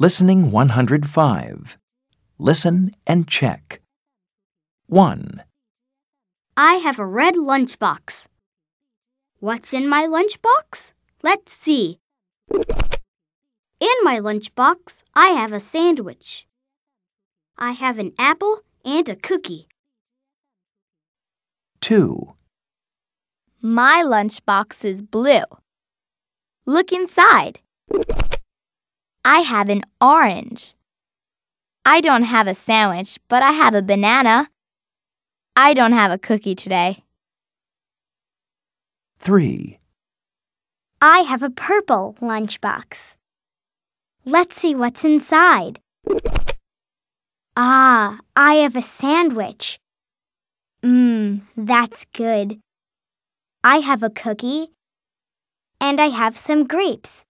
Listening 105. Listen and check. 1, I have a red lunchbox. What's in my lunchbox? Let's see. In my lunchbox, I have a sandwich. I have an apple and a cookie. 2, My lunchbox is blue. Look inside. I have an orange. I don't have a sandwich, but I have a banana. I don't have a cookie today. 3, I have a purple lunchbox. Let's see what's inside. Ah, I have a sandwich. Mmm, that's good. I have a cookie. And I have some grapes.